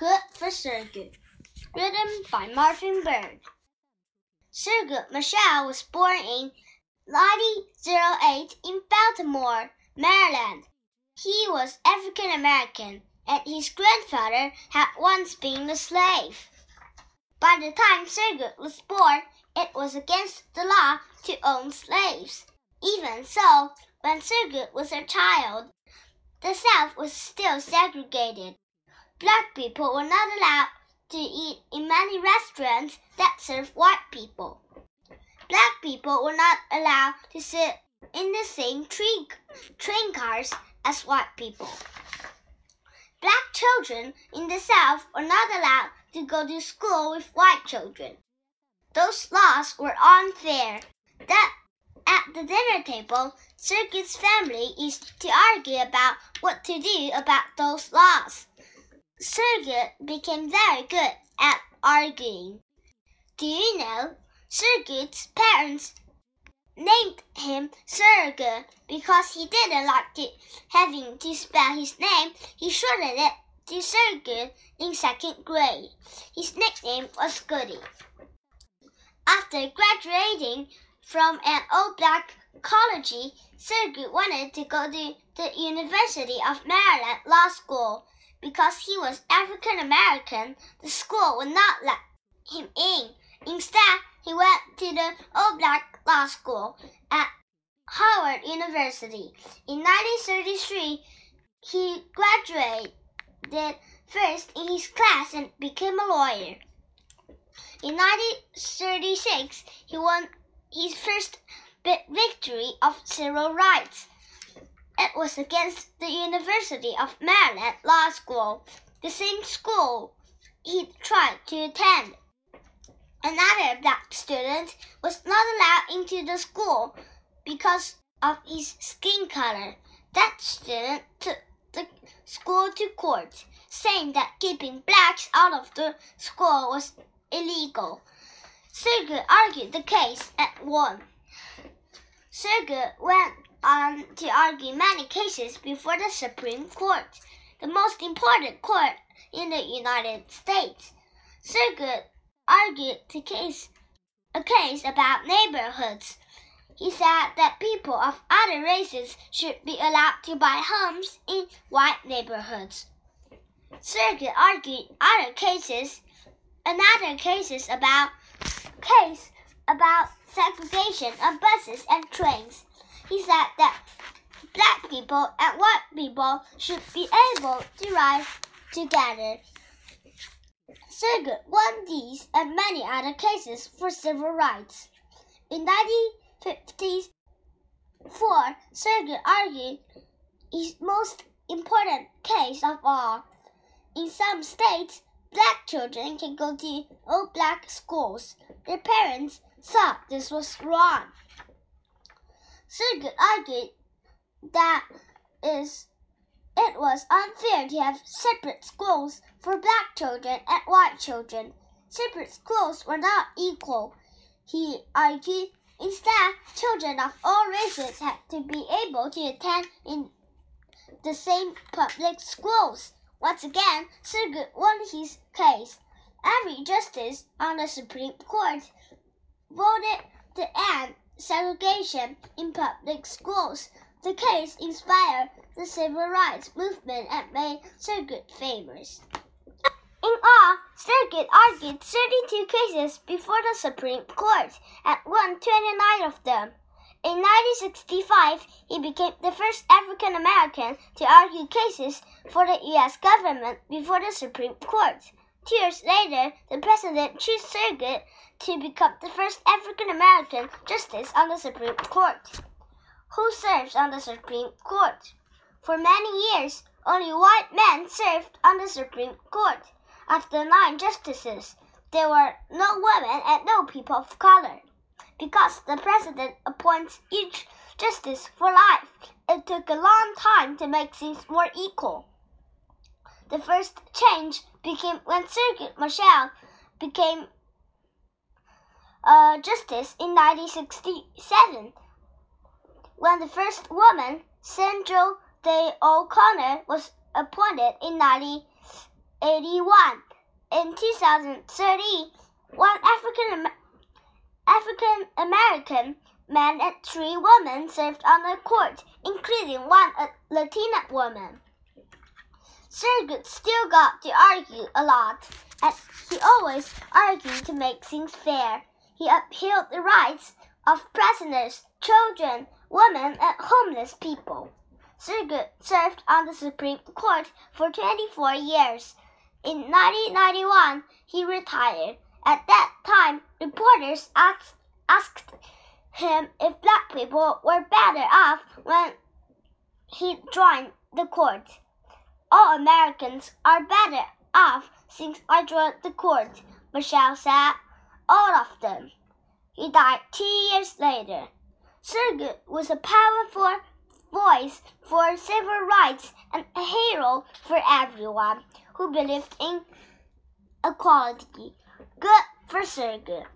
Good for Thurgood. Written by Marvin Bird. Thurgood Marshall was born in 1908 in Baltimore, Maryland. He was African American, and his grandfather had once been a slave. By the time Thurgood was born, it was against the law to own slaves. Even so, when Thurgood was a child, the South was still segregated. Black people were not allowed to eat in many restaurants that serve white people. Black people were not allowed to sit in the same train, train cars as white people. Black children in the South were not allowed to go to school with white children. Those laws were unfair. That at the dinner table, Thurgood's family used to argue about what to do about those laws. Thurgood became very good at arguing. Do you know? Thurgood's parents named him Thoroughgood because he didn't like to, having to spell his name. He shortened it to Thurgood in second grade. His nickname was Goody. After graduating from an all-black college, Thurgood wanted to go to the University of Maryland Law School. Because he was African American, the school would not let him in. Instead, he went to the all-black law school at Howard University. In 1933, he graduated first in his class and became a lawyer. In 1936, he won his first victory of civil rights. It was against the University of Maryland Law School, the same school he tried to attend. Another black student was not allowed into the school because of his skin color. That student took the school to court, saying that keeping blacks out of the school was illegal. Thurgood argued the case and won. Thurgood went on to argue many cases before the Supreme Court, the most important court in the United States. Thurgood argued the case, a case about neighborhoods. He said that people of other races should be allowed to buy homes in white neighborhoods. Thurgood argued other cases, another cases about case about segregation on buses and trains. He said that black people and white people should be able to ride together. Thurgood won these and many other cases for civil rights. In 1954, Thurgood argued his most important case of all. In some states, black children can go to all black schools. Their parents thought this was wrong. Thurgood argued that is it was unfair to have separate schools for black children and white children. Separate schools were not equal. He argued instead children of all races had to be able to attend in the same public schools. Once again, Thurgood won his case. Every justice on the Supreme Court voted to end segregation in public schools. The case inspired the civil rights movement and made Thurgood famous. In all, Thurgood argued 32 cases before the Supreme Court and won 29 of them. In 1965, he became the first African American to argue cases for the U.S. government before the Supreme Court. Two years later, the president chose Thurgood to become the first African American justice on the Supreme Court. Who serves on the Supreme Court? For many years, only white men served on the Supreme Court. The nine justices, there were no women and no people of color. Because the president appoints each justice for life, it took a long time to make things more equal. The first change became when Thurgood Marshall became uh, justice in 1967, when the first woman, Sandra Day O'Connor, was appointed in 1981. In 2030, one African African American man and three women served on the court, including one Latina woman. Thurgood still got to argue a lot, and he always argued to make things fair. He upheld the rights of prisoners, children, women, and homeless people. Thurgood served on the Supreme Court for 24 years. In 1991, he retired. At that time, reporters asked, asked him if black people were better off when he joined the court. All Americans are better off since I joined the court, Marshall said. All of them. He died two years later. Thurgood was a powerful voice for civil rights and a hero for everyone who believed in equality. Good for Thurgood.